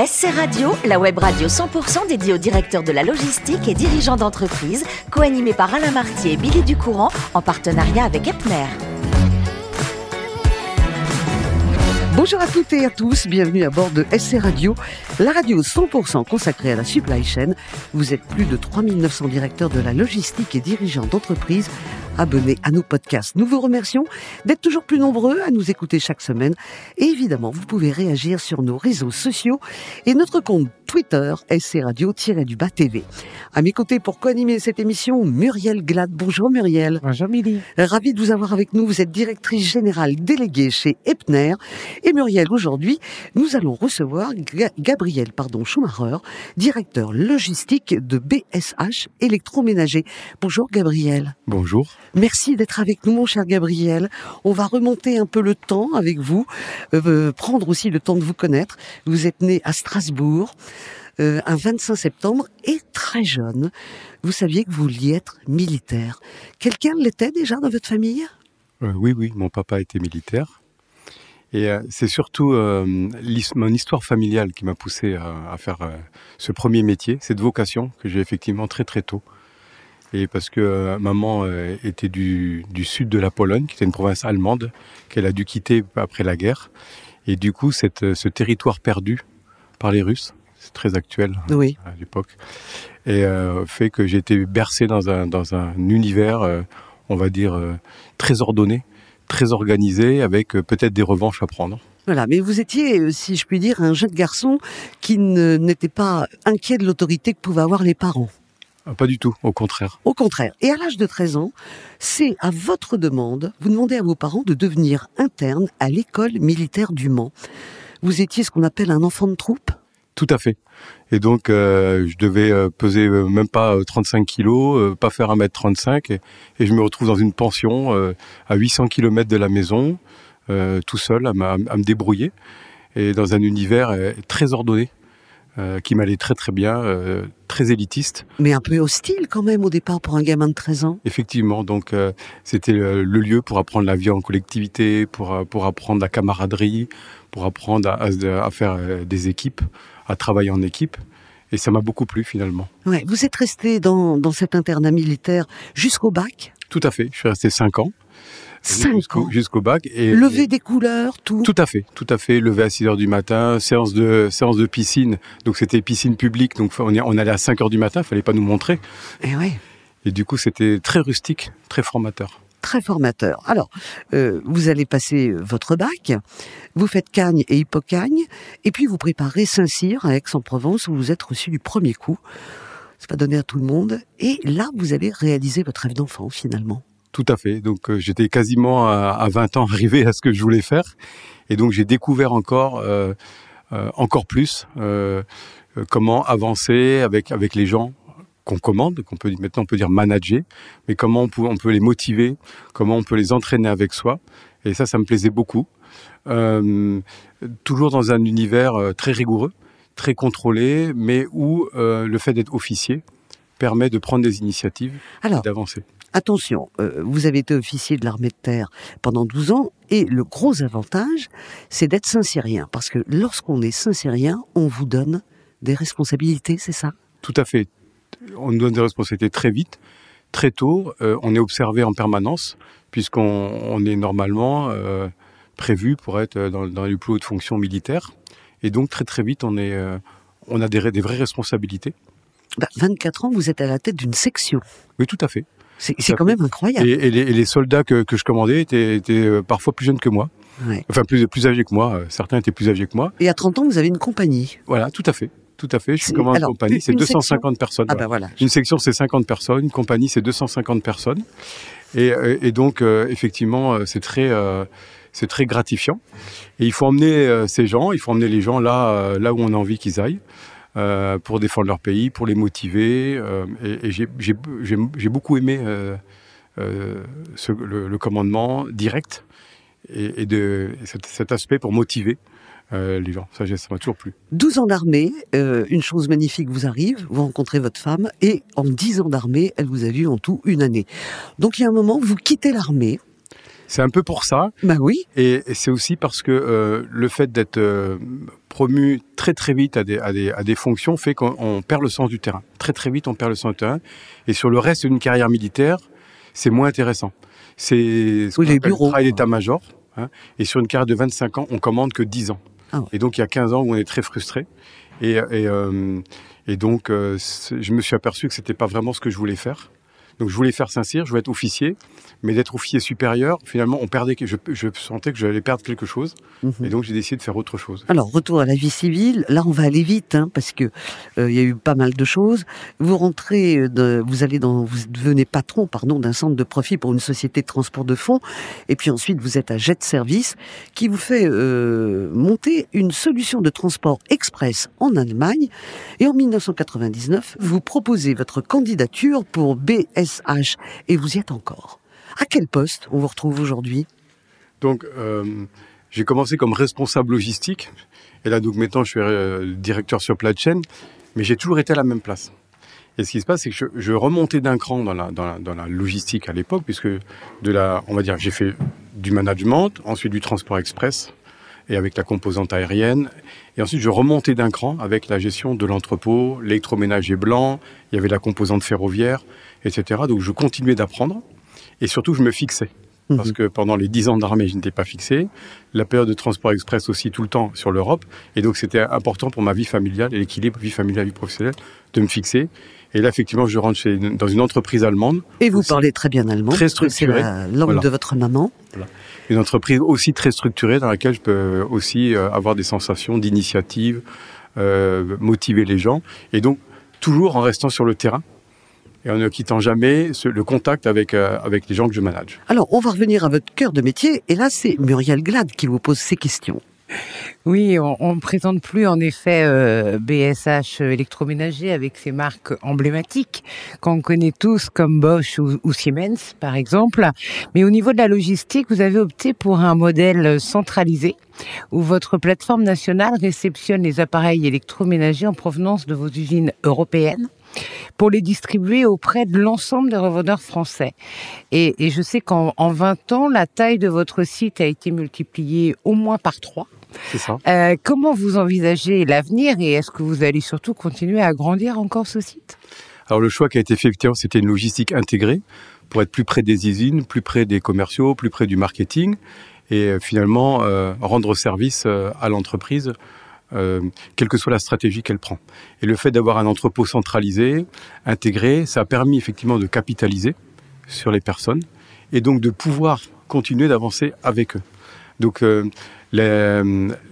SC Radio, la web radio 100% dédiée aux directeurs de la logistique et dirigeants d'entreprise, co-animée par Alain Martier et Billy Ducourant, en partenariat avec Epner. Bonjour à toutes et à tous, bienvenue à bord de SC Radio, la radio 100% consacrée à la supply chain. Vous êtes plus de 3900 directeurs de la logistique et dirigeants d'entreprise abonnés à nos podcasts. Nous vous remercions d'être toujours plus nombreux à nous écouter chaque semaine. Et évidemment, vous pouvez réagir sur nos réseaux sociaux et notre compte Twitter, SC Radio-du-Bas TV. À mes côtés pour co-animer cette émission, Muriel Glad. Bonjour Muriel. Bonjour Milly. Ravi de vous avoir avec nous. Vous êtes directrice générale déléguée chez Epner. Et Muriel, aujourd'hui, nous allons recevoir Gabriel pardon, Schumacher, directeur logistique de BSH électroménager. Bonjour Gabriel. Bonjour. Merci d'être avec nous, mon cher Gabriel. On va remonter un peu le temps avec vous, euh, prendre aussi le temps de vous connaître. Vous êtes né à Strasbourg. Euh, un 25 septembre et très jeune, vous saviez que vous vouliez être militaire. Quelqu'un l'était déjà dans votre famille? Euh, Oui, oui, mon papa était militaire. Et c'est surtout mon histoire familiale qui m'a poussé à, faire ce premier métier, cette vocation que j'ai effectivement très très tôt et parce que euh, maman euh, était du, du, sud de la Pologne, qui était une province allemande, qu'elle a dû quitter après la guerre. Et du coup, cette, euh, ce territoire perdu par les Russes, c'est très actuel oui. à l'époque, et euh, fait que j'ai été bercé dans un, dans un univers, on va dire, très ordonné, très organisé, avec peut-être des revanches à prendre. Voilà, mais vous étiez, si je puis dire, un jeune garçon qui n'était pas inquiet de l'autorité que pouvaient avoir les parents. Ah, pas du tout, au contraire. Au contraire. Et à l'âge de 13 ans, c'est à votre demande, vous demandez à vos parents de devenir interne à l'école militaire du Mans. Vous étiez ce qu'on appelle un enfant de troupe? Tout à fait. Et donc, euh, je devais euh, peser euh, même pas 35 kilos, pas faire 1m35, et, et, je me retrouve dans une pension à 800 km de la maison, tout seul, à, à, me débrouiller, et dans un univers très ordonné. Euh, qui m'allait très très bien, euh, très élitiste. Mais un peu hostile quand même au départ pour un gamin de 13 ans. Effectivement, donc euh, c'était le, lieu pour apprendre la vie en collectivité, pour, pour apprendre la camaraderie, pour apprendre à, à, faire des équipes, à travailler en équipe. Et ça m'a beaucoup plu finalement. Ouais, vous êtes resté dans, dans cet internat militaire jusqu'au bac? Tout à fait, je suis resté 5 ans. Jusqu'au bac. Et, lever des couleurs, tout. Tout à fait, tout à fait. Lever à 6 heures du matin, séance de séance de piscine. Donc c'était piscine publique, donc on, on allait à 5 heures du matin, fallait pas nous montrer. Et eh. Et du coup, c'était très rustique, très formateur. Très formateur. Alors, euh, vous allez passer votre bac, vous faites Cagne et Hippocagne, et puis vous préparez Saint-Cyr à Aix-en-Provence où vous êtes reçu du premier coup. C'est pas donné à tout le monde. Et là, vous allez réaliser votre rêve d'enfant finalement. Tout à fait. Donc euh, j'étais quasiment à, 20 ans arrivé à ce que je voulais faire, et donc j'ai découvert encore, euh, euh, encore plus comment avancer avec avec les gens qu'on commande, qu'on peut maintenant on peut dire manager, mais comment on peut on peut les motiver, comment on peut les entraîner avec soi, et ça ça me plaisait beaucoup. toujours dans un univers très rigoureux, très contrôlé, mais où le fait d'être officier permet de prendre des initiatives et d'avancer. Attention, euh, vous avez été officier de l'armée de terre pendant 12 ans et le gros avantage, c'est d'être saint-syrien. Parce que lorsqu'on est saint-syrien, on vous donne des responsabilités, c'est ça? Tout à fait. On nous donne des responsabilités très vite, très tôt. Euh, on est observé en permanence, puisqu'on est normalement euh, prévu pour être dans, dans, les plus hautes fonctions militaires. Et donc très très vite, on, est, on a des, des vraies responsabilités. 24 bah, ans, vous êtes à la tête d'une section. Oui, tout à fait. C'est quand même incroyable. Et, les, soldats que, je commandais étaient, euh, parfois plus jeunes que moi. Enfin, plus, plus âgés que moi. Euh, certains étaient plus âgés que moi. Et à 30 ans, vous avez une compagnie. Voilà, tout à fait. Tout à fait. Je suis commande une compagnie, c'est 250 personnes. Ah bah voilà. Une section, c'est 50 personnes. Une compagnie, c'est 250 personnes. Et, euh, et donc, effectivement, c'est très, c'est très gratifiant. Et il faut emmener ces gens, il faut emmener les gens là, là où on a envie qu'ils aillent. Euh, pour défendre leur pays, pour les motiver. Euh, et, j'ai beaucoup aimé euh, le, commandement direct et, cet, aspect pour motiver. les gens. Ça, ça m'a toujours plu. 12 ans d'armée, une chose magnifique vous arrive, vous rencontrez votre femme, et en 10 ans d'armée, elle vous a vu en tout une année. Donc il y a un moment, vous quittez l'armée, C'est un peu pour ça. Bah oui. Et, c'est aussi parce que euh, le fait d'être euh, promu très très vite à des, à des, à des fonctions fait qu'on perd le sens du terrain. Très très vite, on perd le sens du terrain. Et sur le reste d'une carrière militaire, c'est moins intéressant. C'est ce oui, les bureaux. travail d'état-major. Hein, et sur une carrière de 25 ans, on commande que 10 ans. Ah Et donc il y a 15 ans où on est très frustré. Et, et, euh, et donc je me suis aperçu que c'était pas vraiment ce que je voulais faire. Donc je voulais faire Saint-Cyr, je voulais être officier, mais d'être officier supérieur, finalement, on perdait, je, je sentais que j'allais perdre quelque chose, mhm. et donc j'ai décidé de faire autre chose. Alors retour à la vie civile, là on va aller vite, hein, parce que euh, il y a eu pas mal de choses. Vous rentrez, de, vous allez dans, vous devenez patron, pardon, d'un centre de profit pour une société de transport de fonds, et puis ensuite vous êtes à Jet Service, qui vous fait euh, monter une solution de transport express en Allemagne, et en 1999 vous proposez votre candidature pour BS et vous y êtes encore. À quel poste on vous retrouve aujourd'hui? Donc, euh, j'ai commencé comme responsable logistique. Et là, donc maintenant, je suis euh, directeur sur de chaîne. Mais j'ai toujours été à la même place. Et ce qui se passe, c'est que je, remontais d'un cran dans la, dans la, logistique à l'époque, puisque de la, on va dire, j'ai fait du management, ensuite du transport express, et avec la composante aérienne. Et ensuite, je remontais d'un cran avec la gestion de l'entrepôt, l'électroménager blanc, il y avait la composante ferroviaire etc. Donc je continuais d'apprendre et surtout je me fixais. Mhm. Parce que pendant les dix ans d'armée, je n'étais pas fixé. La période de transport express aussi tout le temps sur l'Europe. Et donc c'était important pour ma vie familiale et l'équilibre vie familiale, vie professionnelle de me fixer. Et là, effectivement, je rentre chez, dans une entreprise allemande. Et vous parlez très bien allemand. Très structurée. C'est la langue de votre maman. Une entreprise aussi très structurée dans laquelle je peux aussi euh, avoir des sensations d'initiative, euh, motiver les gens. Et donc, toujours en restant sur le terrain et en ne quittant jamais le contact avec, euh, avec les gens que je manage. Alors, on va revenir à votre cœur de métier, et là, c'est Muriel Glad qui vous pose ces questions. Oui, on ne présente plus en effet BSH euh, électroménager avec ses marques emblématiques qu'on connaît tous comme Bosch ou, ou, Siemens par exemple. Mais au niveau de la logistique, vous avez opté pour un modèle centralisé où votre plateforme nationale réceptionne les appareils électroménagers en provenance de vos usines européennes pour les distribuer auprès de l'ensemble des revendeurs français. Et, je sais qu'en 20 ans, la taille de votre site a été multipliée au moins par trois. C'est ça. Euh, comment vous envisagez l'avenir et est-ce que vous allez surtout continuer à grandir encore ce site? Alors le choix qui a été fait, c'était une logistique intégrée pour être plus près des usines, plus près des commerciaux, plus près du marketing et euh, finalement euh, rendre service à l'entreprise euh, quelle que soit la stratégie qu'elle prend. Et le fait d'avoir un entrepôt centralisé, intégré, ça a permis effectivement de capitaliser sur les personnes et donc de pouvoir continuer d'avancer avec eux. Donc euh, les,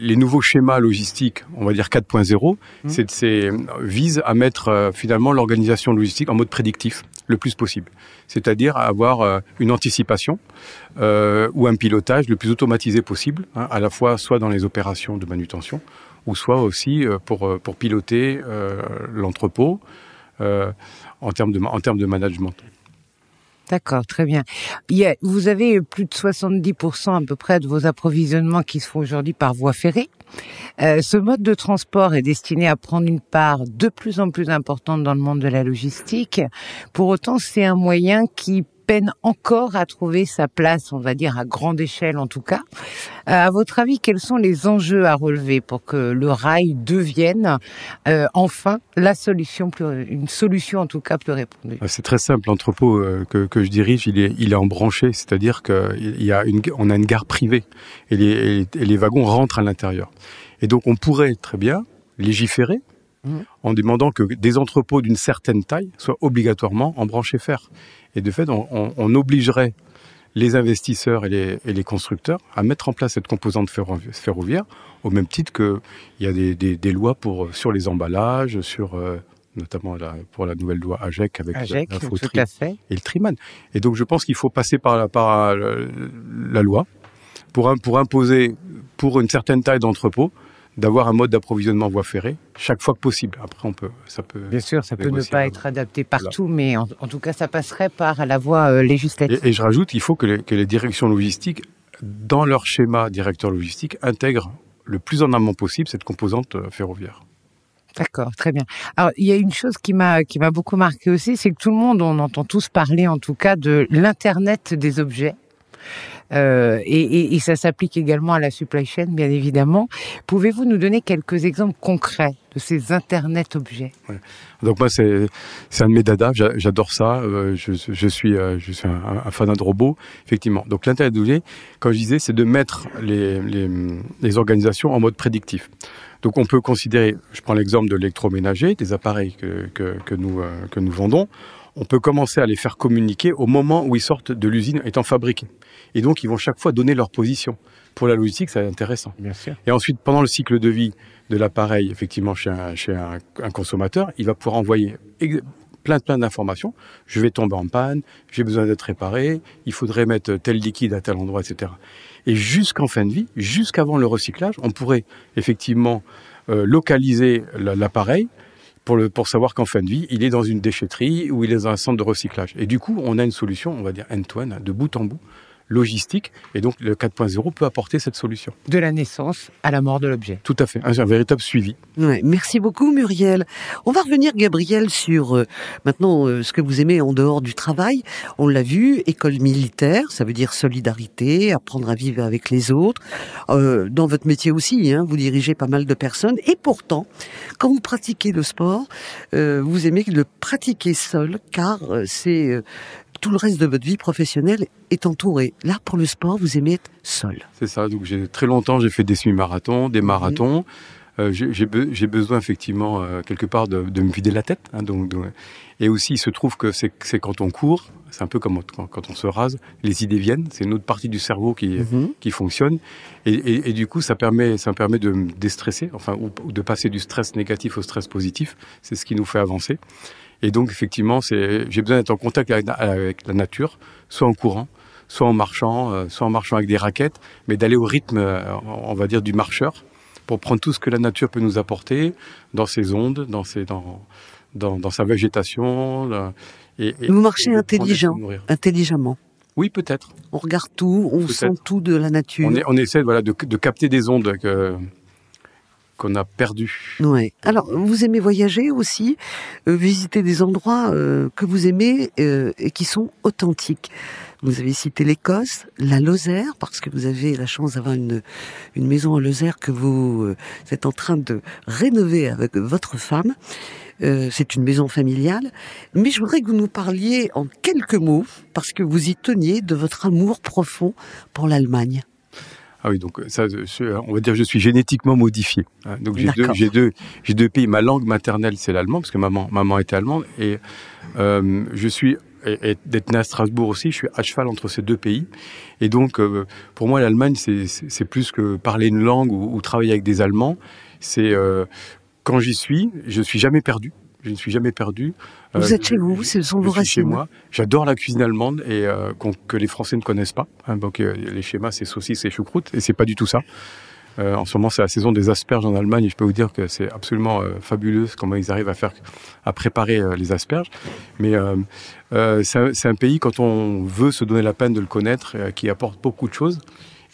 les, nouveaux schémas logistiques, on va dire 4.0, mmh. c'est visent à mettre euh, finalement l'organisation logistique en mode prédictif le plus possible. C'est-à-dire avoir euh, une anticipation ou un pilotage le plus automatisé possible, hein, à la fois soit dans les opérations de manutention, ou soit aussi euh, pour, euh, pour piloter euh, l'entrepôt en, termes de, en termes de management. D'accord, très bien. Vous avez plus de 70% à peu près de vos approvisionnements qui se font aujourd'hui par voie ferrée. ce mode de transport est destiné à prendre une part de plus en plus importante dans le monde de la logistique. Pour autant, c'est un moyen qui peine encore à trouver sa place, on va dire à grande échelle en tout cas. Euh, à votre avis, quels sont les enjeux à relever pour que le rail devienne euh, enfin la solution, une solution en tout cas plus répondue ah, C'est très simple. L'entrepôt euh, que, je dirige, il est, il est embranché, c'est-à-dire qu'il y a une, a une gare privée et les wagons rentrent à l'intérieur. Et donc on pourrait très bien légiférer mmh. en demandant que des entrepôts d'une certaine taille soient obligatoirement en branché fer. Et de fait, on, obligerait les investisseurs et les, constructeurs à mettre en place cette composante ferroviaire, au même titre qu'il y a des, lois pour, sur les emballages, sur euh, notamment pour la nouvelle loi AGEC avec la, la et le Triman. Et donc je pense qu'il faut passer par, par la, loi pour, pour imposer pour une certaine taille d'entrepôt d'avoir un mode d'approvisionnement voie ferrée chaque fois que possible. Après, on peut, ça peut. Bien sûr, ça peut ne pas être adapté partout, mais en, tout cas, ça passerait par la voie euh, législative. Et, je rajoute, il faut que les, que les, directions logistiques, dans leur schéma directeur logistique, intègrent le plus en amont possible cette composante euh, ferroviaire. D'accord, très bien. Alors, il y a une chose qui m'a qui m'a beaucoup marqué aussi, c'est que tout le monde, on entend tous parler, en tout cas, de l'internet des objets Euh, et, ça s'applique également à la supply chain, bien évidemment. Pouvez-vous nous donner quelques exemples concrets de ces Internet objets? Donc moi, c'est un de mes dadas. J'adore ça. Euh, je, suis euh, un, un fanat de robots, effectivement. Donc l'Internet d'objets, comme je disais, c'est de mettre les, organisations en mode prédictif. Donc on peut considérer, je prends l'exemple de l'électroménager, des appareils que nous vendons, on peut commencer à les faire communiquer au moment où ils sortent de l'usine étant fabriqués. Et donc ils vont chaque fois donner leur position. Pour la logistique, c'est intéressant. Bien sûr. Et ensuite, pendant le cycle de vie de l'appareil, effectivement, chez, un, chez un, un, consommateur, il va pouvoir envoyer plein plein d'informations. Je vais tomber en panne, j'ai besoin d'être réparé, il faudrait mettre tel liquide à tel endroit, etc. Et jusqu'en fin de vie, jusqu'avant le recyclage, on pourrait effectivement euh, localiser l'appareil pour, le, pour savoir qu'en fin de vie, il est dans une déchetterie ou il est dans un centre de recyclage. Et du coup, on a une solution, on va dire end-to-end, de bout en bout, logistique. Et donc, le 4.0 peut apporter cette solution. De la naissance à la mort de l'objet. Tout à fait. Un, un véritable suivi. Ouais, merci beaucoup, Muriel. On va revenir, Gabriel, sur euh, maintenant euh, ce que vous aimez en dehors du travail. On l'a vu, école militaire, ça veut dire solidarité, apprendre à vivre avec les autres. Euh, dans votre métier aussi, hein, vous dirigez pas mal de personnes. Et pourtant, quand vous pratiquez le sport, euh, vous aimez le pratiquer seul, car euh, c'est tout le reste de votre vie professionnelle est entouré. Là, pour le sport, vous aimez être seul. C'est ça. Donc, j'ai très longtemps, j'ai fait des semi-marathons, des marathons. Mmh. Euh, j'ai be besoin effectivement euh, quelque part de, de, me vider la tête. Hein, donc, et aussi, il se trouve que c'est quand on court, c'est un peu comme quand, quand, on se rase, les idées viennent. C'est une autre partie du cerveau qui, mmh. qui fonctionne. Et, et, et, du coup, ça permet, ça permet de me déstresser, enfin, ou, ou de passer du stress négatif au stress positif. C'est ce qui nous fait avancer. Et donc, effectivement, j'ai besoin d'être en contact avec, avec, la nature, soit en courant, soit en marchant, euh, soit en marchant avec des raquettes, mais d'aller au rythme, euh, on va dire, du marcheur, pour prendre tout ce que la nature peut nous apporter dans ses ondes, dans, ses, dans, dans, dans sa végétation. Et, et, Vous marchez intelligent, intelligemment. Oui, peut-être. On regarde tout, on sent tout de la nature. On, est, on essaie voilà, de, de capter des ondes que, qu'on a perdu. Ouais. Alors, vous aimez voyager aussi, euh, visiter des endroits euh, que vous aimez euh, et qui sont authentiques. Vous avez cité l'Écosse, la Lozère, parce que vous avez la chance d'avoir une, une maison en Lozère que vous êtes en train de rénover avec votre femme. C'est une maison familiale. Mais je voudrais que vous nous parliez en quelques mots, parce que vous y teniez, de votre amour profond pour l'Allemagne. Ah oui, donc ça, on va dire, je suis génétiquement modifié. Hein. Donc j'ai deux, j'ai deux, j'ai deux pays. Ma langue maternelle, c'est l'allemand, parce que maman, maman était allemande, et euh, je suis et, et d'être né à Strasbourg aussi, je suis à cheval entre ces deux pays. Et donc, euh, pour moi, l'Allemagne, c'est plus que parler une langue ou, ou travailler avec des Allemands. C'est euh, quand j'y suis, je suis jamais perdu. Je ne suis jamais perdu. Vous euh, êtes chez vous, ce sont vos racines. chez moi. J'adore la cuisine allemande et euh, que les Français ne connaissent pas. Hein, donc euh, les schémas, c'est saucisses et choucroute, et c'est pas du tout ça. Euh, en ce moment, c'est la saison des asperges en Allemagne, et je peux vous dire que c'est absolument euh, fabuleux comment ils arrivent à faire, à préparer euh, les asperges. Mais c'est un, un, pays quand on veut se donner la peine de le connaître, qui apporte beaucoup de choses,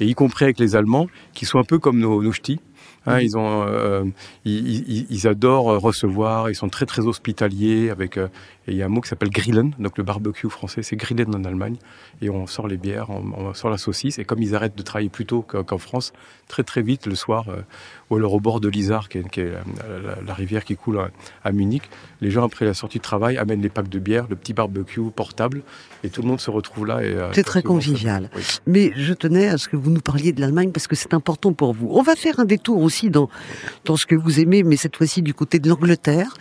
et y compris avec les Allemands, qui sont un peu comme nos, nos ch'tis. Hein, ils, ont, euh, ils, ils, adorent recevoir, ils sont très très hospitaliers. Avec, euh, et il y a un mot qui s'appelle Grillen, donc le barbecue français, c'est Grillen en Allemagne. Et on sort les bières, on, on sort la saucisse. Et comme ils arrêtent de travailler plus tôt qu'en France, très très vite le soir, euh, ou alors au bord de l'Isar, qui est, qui est la, la, la, rivière qui coule à, à, Munich, les gens après la sortie de travail amènent les packs de bière, le petit barbecue portable, et tout le monde se retrouve là. Euh, c'est très convivial. Oui. Mais je tenais à ce que vous nous parliez de l'Allemagne parce que c'est important pour vous. On va faire un détour aussi dans, dans ce que vous aimez, mais cette fois-ci du côté de l'Angleterre,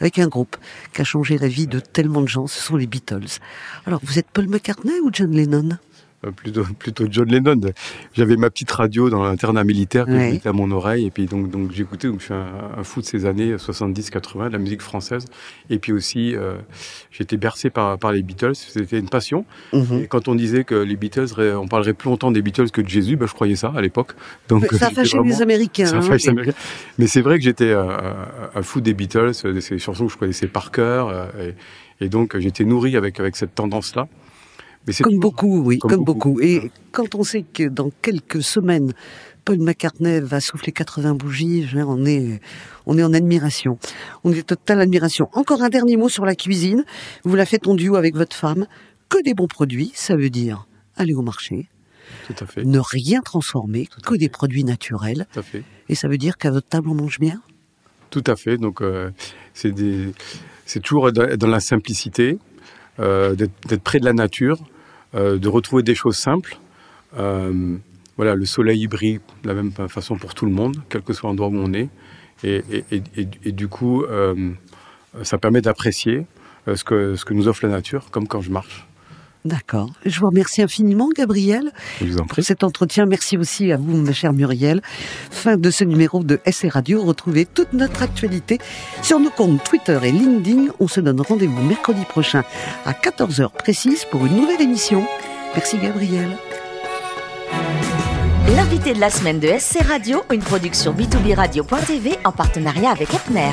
avec un groupe qui a changé la vie de tellement de gens, ce sont les Beatles. Alors, vous êtes Paul McCartney ou John Lennon? Plutôt, plutôt John Lennon. J'avais ma petite radio dans l'internat militaire que ouais. à mon oreille et puis donc, donc j'écoutais, donc je suis un, un, fou de ces années 70-80, de la musique française. Et puis aussi, euh, j'étais bercé par, par les Beatles, c'était une passion. Mm -hmm. Et quand on disait que les Beatles, on parlerait plus longtemps des Beatles que de Jésus, ben, je croyais ça à l'époque. Donc ça fâchait vraiment... les Américains. Ça hein, les Américains. Mais c'est vrai que j'étais un, un, fou des Beatles, ces chansons que je connaissais par cœur. Et, et donc j'étais nourri avec, avec cette tendance-là. Comme beaucoup, oui, comme, comme beaucoup. beaucoup. Et quand on sait que dans quelques semaines, Paul McCartney va souffler 80 bougies, on est, on est en admiration. On est totale admiration. Encore un dernier mot sur la cuisine. Vous la faites en duo avec votre femme. Que des bons produits, ça veut dire aller au marché, Tout à fait. ne rien transformer, que des produits naturels. Tout à fait. Et ça veut dire qu'à votre table, on mange bien? Tout à fait. Donc, euh, c'est des- toujours dans, la simplicité, euh, d'être près de la nature, de retrouver des choses simples. Euh, voilà, le soleil il brille de la même façon pour tout le monde, quel que soit l'endroit où on est. Et, et- du coup, euh, ça permet d'apprécier euh, ce, que, ce que nous offre la nature, comme quand je marche. D'accord. Je vous remercie infiniment, Gabriel, Je vous en pour prie. cet entretien. Merci aussi à vous, ma chère Muriel. Fin de ce numéro de SR Radio. Retrouvez toute notre actualité sur nos comptes Twitter et LinkedIn. On se donne rendez-vous mercredi prochain à 14h précise pour une nouvelle émission. Merci, Gabriel. L'invité de la semaine de SC Radio, une production b2b radio.tv en partenariat avec Epner.